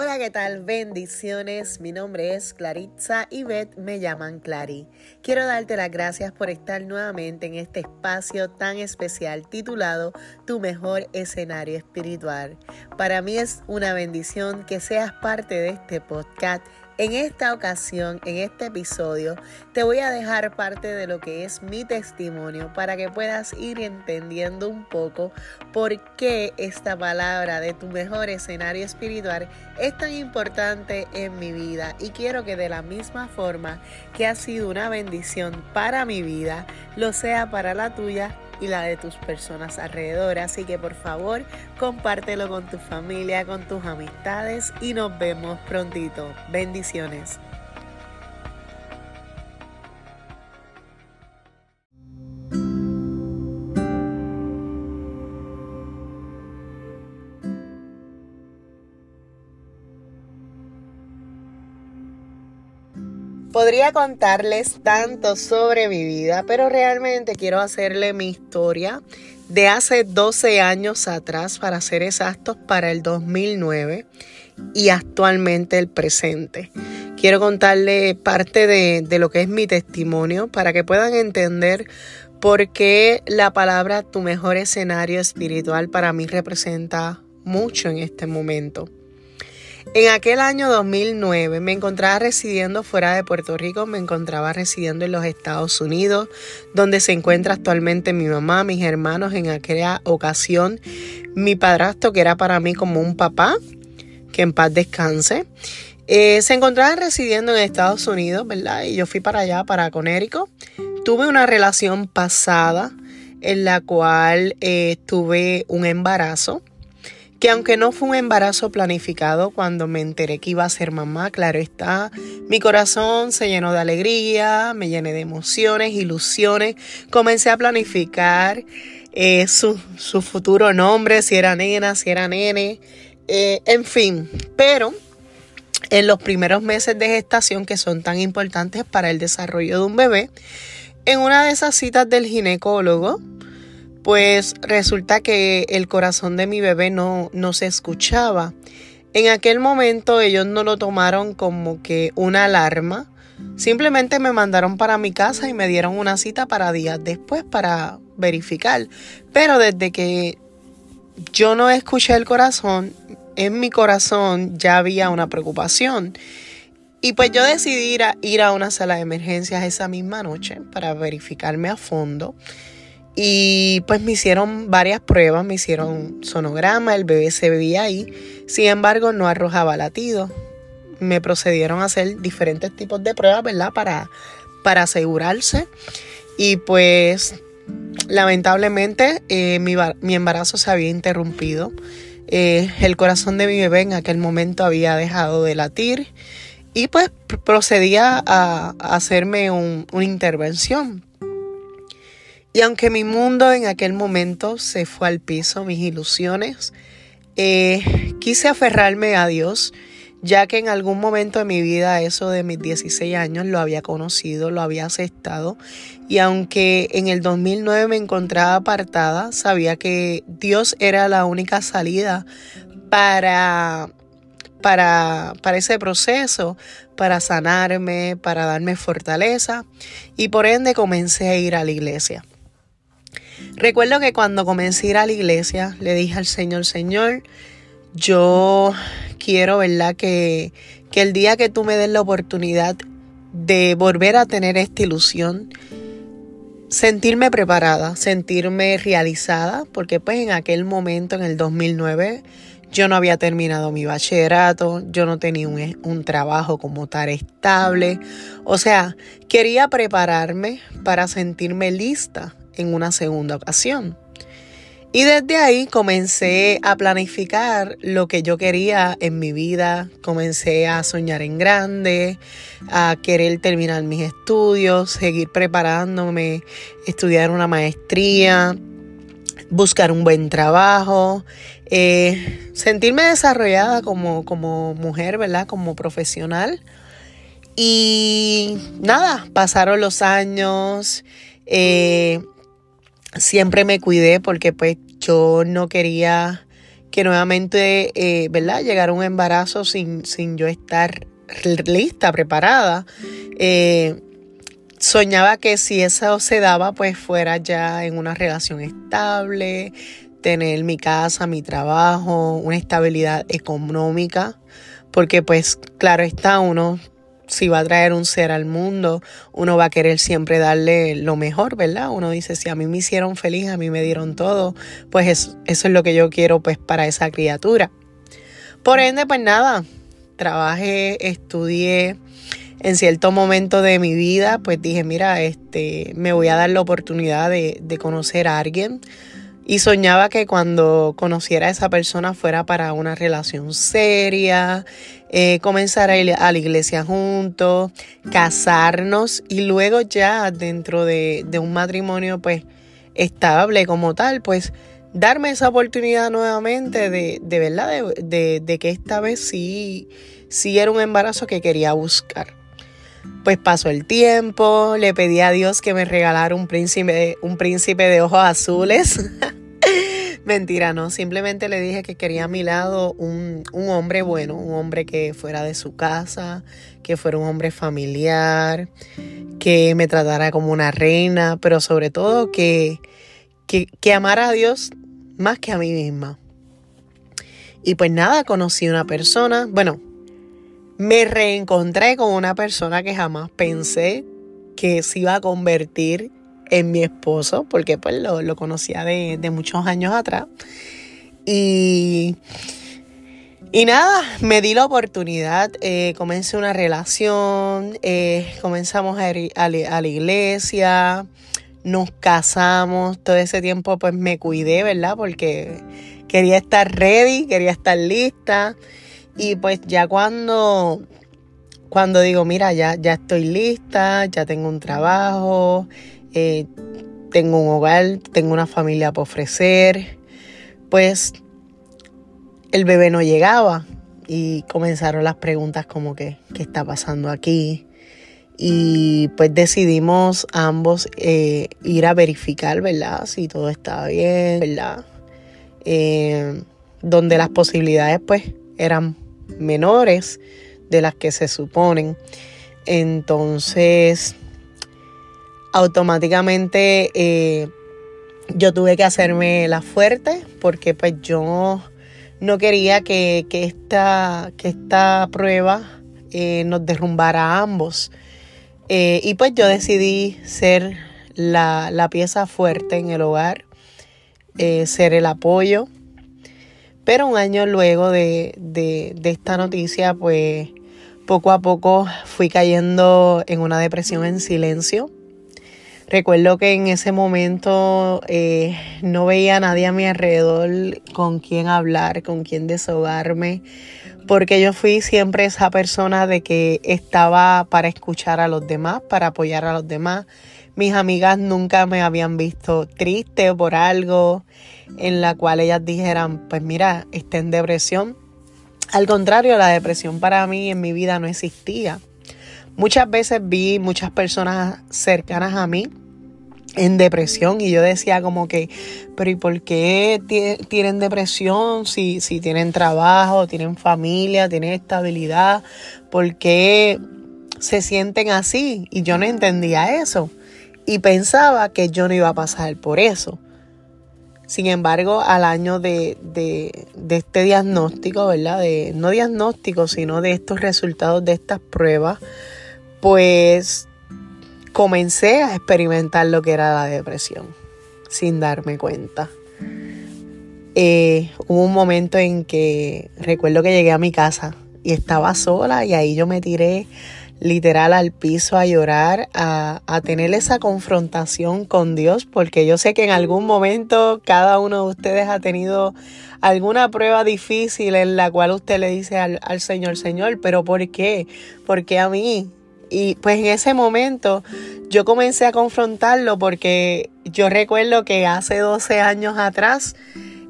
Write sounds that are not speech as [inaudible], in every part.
Hola, ¿qué tal? Bendiciones. Mi nombre es Claritza y Beth me llaman Clary. Quiero darte las gracias por estar nuevamente en este espacio tan especial titulado Tu mejor escenario espiritual. Para mí es una bendición que seas parte de este podcast en esta ocasión, en este episodio, te voy a dejar parte de lo que es mi testimonio para que puedas ir entendiendo un poco por qué esta palabra de tu mejor escenario espiritual es tan importante en mi vida. Y quiero que de la misma forma que ha sido una bendición para mi vida, lo sea para la tuya y la de tus personas alrededor. Así que por favor, compártelo con tu familia, con tus amistades y nos vemos prontito. Bendiciones. Podría contarles tanto sobre mi vida, pero realmente quiero hacerle mi historia de hace 12 años atrás, para ser exactos, para el 2009 y actualmente el presente. Quiero contarle parte de, de lo que es mi testimonio para que puedan entender por qué la palabra tu mejor escenario espiritual para mí representa mucho en este momento. En aquel año 2009 me encontraba residiendo fuera de Puerto Rico, me encontraba residiendo en los Estados Unidos, donde se encuentra actualmente mi mamá, mis hermanos, en aquella ocasión mi padrastro, que era para mí como un papá, que en paz descanse. Eh, se encontraba residiendo en Estados Unidos, ¿verdad? Y yo fui para allá, para Conérico. Tuve una relación pasada en la cual eh, tuve un embarazo que aunque no fue un embarazo planificado, cuando me enteré que iba a ser mamá, claro está, mi corazón se llenó de alegría, me llené de emociones, ilusiones, comencé a planificar eh, su, futuro nombre, si era nena, si era nene, eh, en fin, pero en los primeros meses de gestación que son tan importantes para el desarrollo de un bebé, en una de esas citas del ginecólogo, pues resulta que el corazón de mi bebé no, no se escuchaba. En aquel momento ellos no lo tomaron como que una alarma, simplemente me mandaron para mi casa y me dieron una cita para días después para verificar. Pero desde que yo no escuché el corazón, en mi corazón ya había una preocupación. Y pues yo decidí ir a, ir a una sala de emergencias esa misma noche para verificarme a fondo. Y pues me hicieron varias pruebas, me hicieron sonograma, el bebé se veía ahí, sin embargo no arrojaba latido. Me procedieron a hacer diferentes tipos de pruebas, ¿verdad? Para, para asegurarse. Y pues lamentablemente eh, mi, embarazo se había interrumpido. Eh, el corazón de mi bebé en aquel momento había dejado de latir y pues procedía a, hacerme una intervención y aunque mi mundo en aquel momento se fue al piso, mis ilusiones, eh, quise aferrarme a Dios, ya que en algún momento de mi vida, eso de mis 16 años, lo había conocido, lo había aceptado. Y aunque en el 2009 me encontraba apartada, sabía que Dios era la única salida para para, para, ese proceso, para sanarme, para darme fortaleza y por ende comencé a ir a la iglesia. Recuerdo que cuando comencé a ir a la iglesia, le dije al Señor, Señor, yo quiero, ¿verdad? Que, que el día que tú me des la oportunidad de volver a tener esta ilusión, sentirme preparada, sentirme realizada, porque pues en aquel momento, en el 2009, yo no había terminado mi bachillerato, yo no tenía un, un, trabajo como tal estable. O sea, quería prepararme para sentirme lista en una segunda ocasión. Y desde ahí comencé a planificar lo que yo quería en mi vida, comencé a soñar en grande, a querer terminar mis estudios, seguir preparándome, estudiar una maestría, buscar un buen trabajo, eh, sentirme desarrollada como, como mujer, ¿verdad? Como profesional. Y nada, pasaron los años. Eh, siempre me cuidé porque pues yo no quería que nuevamente, eh, ¿verdad? Llegar un embarazo sin, sin yo estar lista, preparada. Eh, soñaba que si eso se daba, pues fuera ya en una relación estable, tener mi casa, mi trabajo, una estabilidad económica, porque pues claro está uno si va a traer un ser al mundo, uno va a querer siempre darle lo mejor, ¿verdad? Uno dice, si a mí me hicieron feliz, a mí me dieron todo, pues eso, es lo que yo quiero pues para esa criatura. Por ende, pues nada, trabajé, estudié, en cierto momento de mi vida, pues dije, mira, este, me voy a dar la oportunidad de, de conocer a alguien, y soñaba que cuando conociera a esa persona fuera para una relación seria, eh, comenzar a ir a la iglesia juntos, casarnos y luego ya dentro de, un matrimonio pues estable como tal, pues darme esa oportunidad nuevamente de, de verdad, de, de, que esta vez sí, sí era un embarazo que quería buscar. Pues pasó el tiempo, le pedí a Dios que me regalara un príncipe, un príncipe de ojos azules. [laughs] Mentira, no. Simplemente le dije que quería a mi lado un, hombre bueno, un hombre que fuera de su casa, que fuera un hombre familiar, que me tratara como una reina, pero sobre todo que, que, que amara a Dios más que a mí misma. Y pues nada, conocí una persona, bueno, me reencontré con una persona que jamás pensé que se iba a convertir en mi esposo, porque pues lo, conocía de, muchos años atrás. Y, y nada, me di la oportunidad, eh, comencé una relación, eh, comenzamos a ir a, la iglesia, nos casamos, todo ese tiempo pues me cuidé, ¿verdad? Porque quería estar ready, quería estar lista. Y pues ya cuando, cuando digo, mira, ya, ya estoy lista, ya tengo un trabajo, eh, tengo un hogar, tengo una familia para ofrecer, pues el bebé no llegaba y comenzaron las preguntas como que, ¿qué está pasando aquí? Y pues decidimos ambos eh, ir a verificar, ¿verdad? Si todo estaba bien, ¿verdad? Eh, donde las posibilidades pues eran menores de las que se suponen. Entonces automáticamente eh, yo tuve que hacerme la fuerte porque pues yo no quería que, esta, que esta prueba eh, nos derrumbara a ambos. Eh, y pues yo decidí ser la, pieza fuerte en el hogar, ser el apoyo. Pero un año luego de, de, de esta noticia, pues poco a poco fui cayendo en una depresión en silencio Recuerdo que en ese momento eh, no veía a nadie a mi alrededor con quien hablar, con quien desahogarme, porque yo fui siempre esa persona de que estaba para escuchar a los demás, para apoyar a los demás. Mis amigas nunca me habían visto triste por algo en la cual ellas dijeran, pues mira, está en depresión. Al contrario, la depresión para mí en mi vida no existía. Muchas veces vi muchas personas cercanas a mí en depresión y yo decía como que, pero ¿y por qué tienen depresión si, si tienen trabajo, tienen familia, tienen estabilidad? ¿Por qué se sienten así? Y yo no entendía eso y pensaba que yo no iba a pasar por eso. Sin embargo, al año de, de, de este diagnóstico, ¿verdad? De, no diagnóstico, sino de estos resultados de estas pruebas, pues comencé a experimentar lo que era la depresión sin darme cuenta. Eh, hubo un momento en que recuerdo que llegué a mi casa y estaba sola y ahí yo me tiré literal al piso a llorar, a, a, tener esa confrontación con Dios, porque yo sé que en algún momento cada uno de ustedes ha tenido alguna prueba difícil en la cual usted le dice al, al Señor, Señor, pero ¿por qué? ¿Por qué a mí? Y pues en ese momento yo comencé a confrontarlo porque yo recuerdo que hace 12 años atrás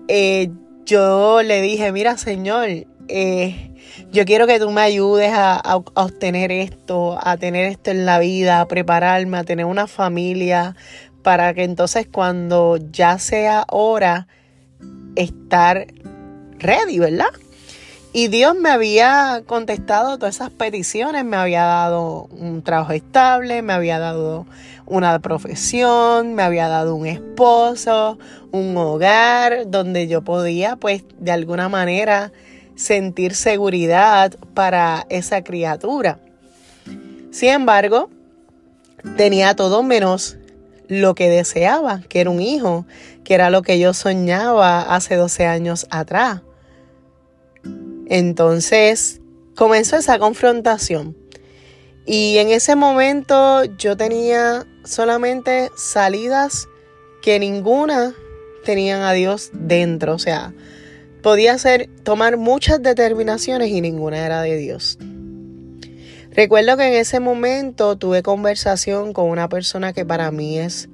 eh, yo le dije, mira Señor, eh, yo quiero que tú me ayudes a, obtener esto, a tener esto en la vida, a prepararme, a tener una familia, para que entonces cuando ya sea hora, estar ready, ¿verdad? Y Dios me había contestado todas esas peticiones, me había dado un trabajo estable, me había dado una profesión, me había dado un esposo, un hogar donde yo podía pues de alguna manera sentir seguridad para esa criatura. Sin embargo, tenía todo menos lo que deseaba, que era un hijo, que era lo que yo soñaba hace 12 años atrás. Entonces comenzó esa confrontación. Y en ese momento yo tenía solamente salidas que ninguna tenían a Dios dentro. O sea, podía hacer, tomar muchas determinaciones y ninguna era de Dios. Recuerdo que en ese momento tuve conversación con una persona que para mí es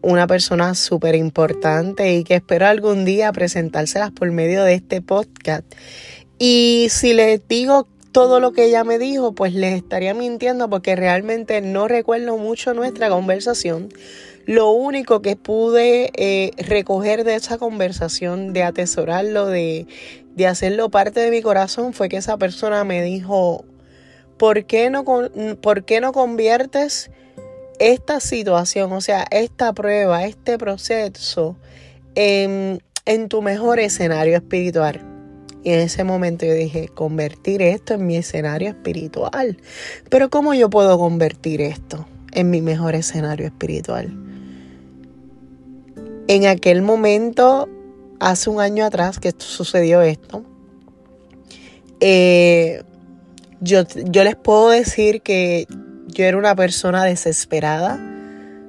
una persona súper importante y que espero algún día presentárselas por medio de este podcast. Y si les digo todo lo que ella me dijo, pues les estaría mintiendo porque realmente no recuerdo mucho nuestra conversación. Lo único que pude eh, recoger de esa conversación, de atesorarlo, de, de hacerlo parte de mi corazón, fue que esa persona me dijo, ¿por qué no, por qué no conviertes esta situación, o sea, esta prueba, este proceso, en, en tu mejor escenario espiritual? Y en ese momento yo dije, convertir esto en mi escenario espiritual. Pero ¿cómo yo puedo convertir esto en mi mejor escenario espiritual? En aquel momento, hace un año atrás que sucedió esto, eh, yo, yo les puedo decir que yo era una persona desesperada.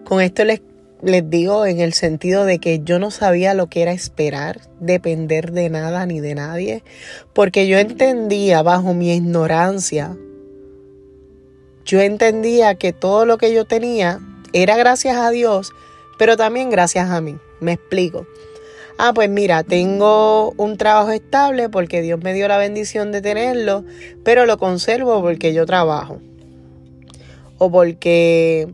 Con esto les les digo en el sentido de que yo no sabía lo que era esperar, depender de nada ni de nadie, porque yo entendía bajo mi ignorancia, yo entendía que todo lo que yo tenía era gracias a Dios, pero también gracias a mí. Me explico. Ah, pues mira, tengo un trabajo estable porque Dios me dio la bendición de tenerlo, pero lo conservo porque yo trabajo. O porque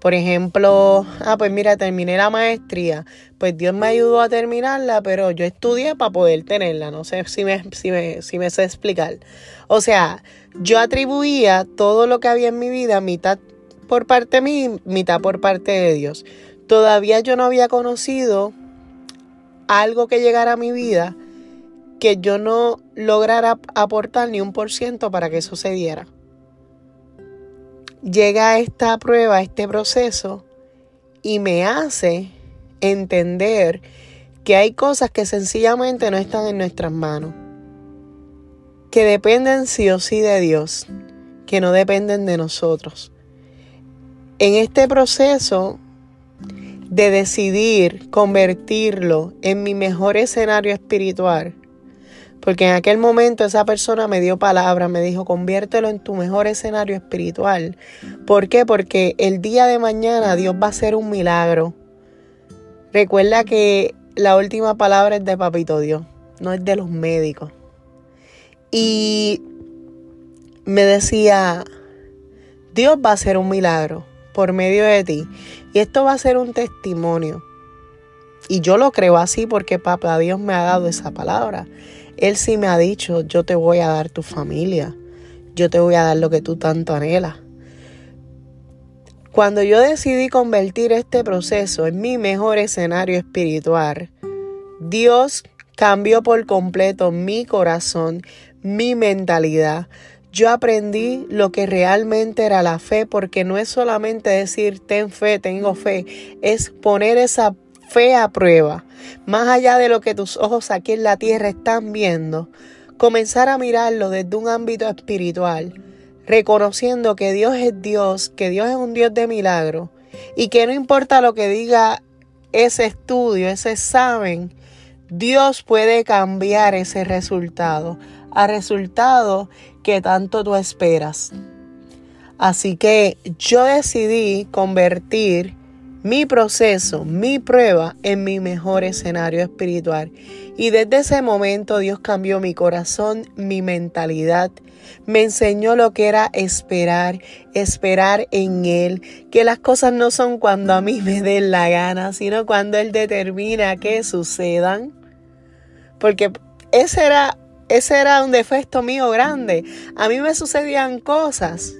por ejemplo, ah, pues mira, terminé la maestría, pues Dios me ayudó a terminarla, pero yo estudié para poder tenerla, no sé si me, si me, si me sé explicar. O sea, yo atribuía todo lo que había en mi vida, mitad por parte mí, mitad por parte de Dios. Todavía yo no había conocido algo que llegara a mi vida que yo no lograra aportar ni un por ciento para que sucediera llega esta prueba, este proceso, y me hace entender que hay cosas que sencillamente no están en nuestras manos, que dependen sí o sí de Dios, que no dependen de nosotros. En este proceso de decidir convertirlo en mi mejor escenario espiritual, porque en aquel momento esa persona me dio palabra, me dijo, conviértelo en tu mejor escenario espiritual. ¿Por qué? Porque el día de mañana Dios va a hacer un milagro. Recuerda que la última palabra es de Papito Dios, no es de los médicos. Y me decía, Dios va a hacer un milagro por medio de ti. Y esto va a ser un testimonio. Y yo lo creo así porque Papá Dios me ha dado esa palabra. Él sí me ha dicho, yo te voy a dar tu familia, yo te voy a dar lo que tú tanto anhelas. Cuando yo decidí convertir este proceso en mi mejor escenario espiritual, Dios cambió por completo mi corazón, mi mentalidad. Yo aprendí lo que realmente era la fe, porque no es solamente decir ten fe, tengo fe, es poner esa fe a prueba, más allá de lo que tus ojos aquí en la tierra están viendo, comenzar a mirarlo desde un ámbito espiritual, reconociendo que Dios es Dios, que Dios es un Dios de milagro y que no importa lo que diga ese estudio, ese examen, Dios puede cambiar ese resultado a resultado que tanto tú esperas. Así que yo decidí convertir mi proceso, mi prueba en mi mejor escenario espiritual. Y desde ese momento Dios cambió mi corazón, mi mentalidad, me enseñó lo que era esperar, esperar en Él, que las cosas no son cuando a mí me den la gana, sino cuando Él determina que sucedan. Porque ese era, ese era un defecto mío grande. A mí me sucedían cosas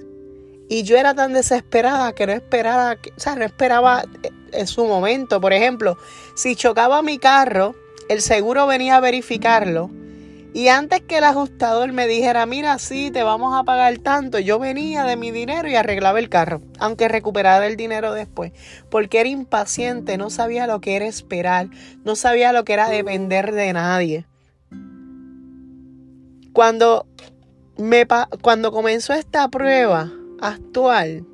y yo era tan desesperada que no esperaba, o sea, no esperaba en su momento. Por ejemplo, si chocaba mi carro, el seguro venía a verificarlo. Y antes que el ajustador me dijera, mira, sí, te vamos a pagar tanto, yo venía de mi dinero y arreglaba el carro, aunque recuperara el dinero después, porque era impaciente, no sabía lo que era esperar, no sabía lo que era depender de nadie. Cuando, me, cuando comenzó esta prueba, actual,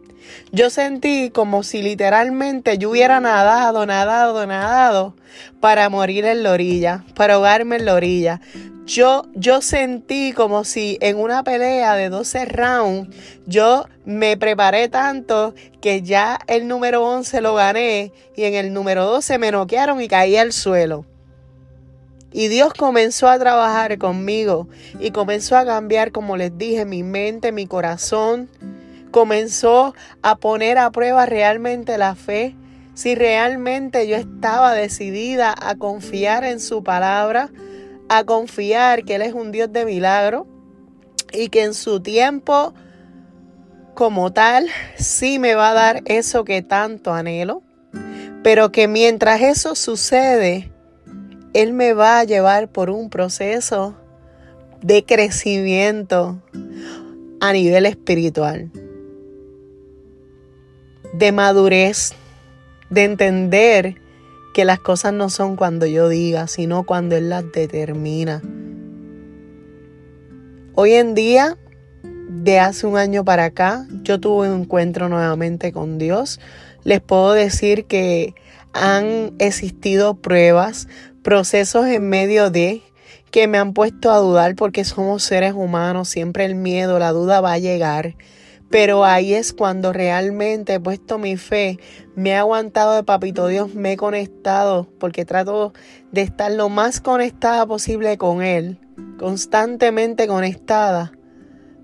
yo sentí como si literalmente yo hubiera nadado, nadado, nadado para morir en la orilla, para ahogarme en la orilla. Yo, yo sentí como si en una pelea de 12 rounds yo me preparé tanto que ya el número 11 lo gané y en el número 12 me noquearon y caí al suelo. Y Dios comenzó a trabajar conmigo y comenzó a cambiar, como les dije, mi mente, mi corazón comenzó a poner a prueba realmente la fe, si realmente yo estaba decidida a confiar en su palabra, a confiar que Él es un Dios de milagro y que en su tiempo como tal sí me va a dar eso que tanto anhelo, pero que mientras eso sucede, Él me va a llevar por un proceso de crecimiento a nivel espiritual de madurez, de entender que las cosas no son cuando yo diga, sino cuando Él las determina. Hoy en día, de hace un año para acá, yo tuve un encuentro nuevamente con Dios. Les puedo decir que han existido pruebas, procesos en medio de que me han puesto a dudar porque somos seres humanos, siempre el miedo, la duda va a llegar. Pero ahí es cuando realmente he puesto mi fe, me he aguantado de Papito Dios, me he conectado, porque trato de estar lo más conectada posible con Él, constantemente conectada,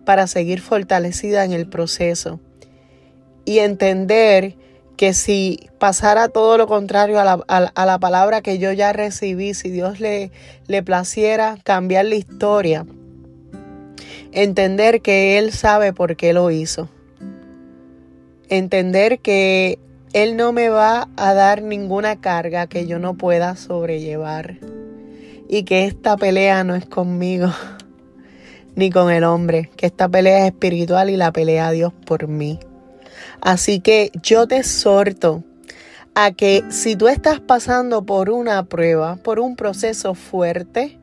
para seguir fortalecida en el proceso. Y entender que si pasara todo lo contrario a la, a la palabra que yo ya recibí, si Dios le, le placiera cambiar la historia, Entender que Él sabe por qué lo hizo. Entender que Él no me va a dar ninguna carga que yo no pueda sobrellevar. Y que esta pelea no es conmigo [laughs] ni con el hombre, que esta pelea es espiritual y la pelea a Dios por mí. Así que yo te exhorto a que si tú estás pasando por una prueba, por un proceso fuerte,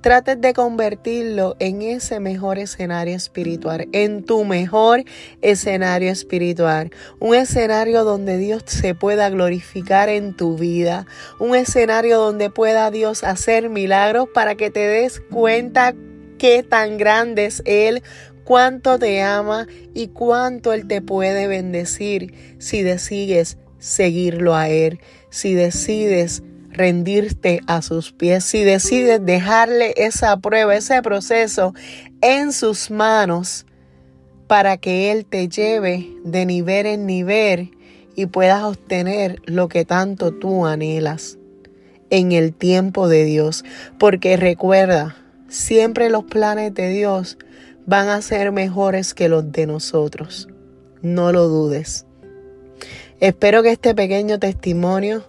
trates de convertirlo en ese mejor escenario espiritual, en tu mejor escenario espiritual. Un escenario donde Dios se pueda glorificar en tu vida. Un escenario donde pueda Dios hacer milagros para que te des cuenta qué tan grande es Él, cuánto te ama y cuánto Él te puede bendecir si decides seguirlo a Él, si decides rendirte a sus pies, si decides dejarle esa prueba, ese proceso en sus manos para que Él te lleve de nivel en nivel y puedas obtener lo que tanto tú anhelas en el tiempo de Dios. Porque recuerda, siempre los planes de Dios van a ser mejores que los de nosotros. No lo dudes. Espero que este pequeño testimonio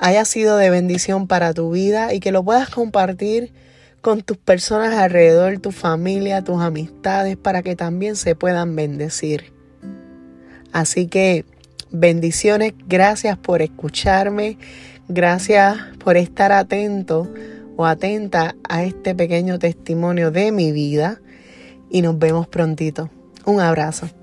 haya sido de bendición para tu vida y que lo puedas compartir con tus personas alrededor, tu familia, tus amistades, para que también se puedan bendecir. Así que bendiciones, gracias por escucharme, gracias por estar atento o atenta a este pequeño testimonio de mi vida y nos vemos prontito. Un abrazo.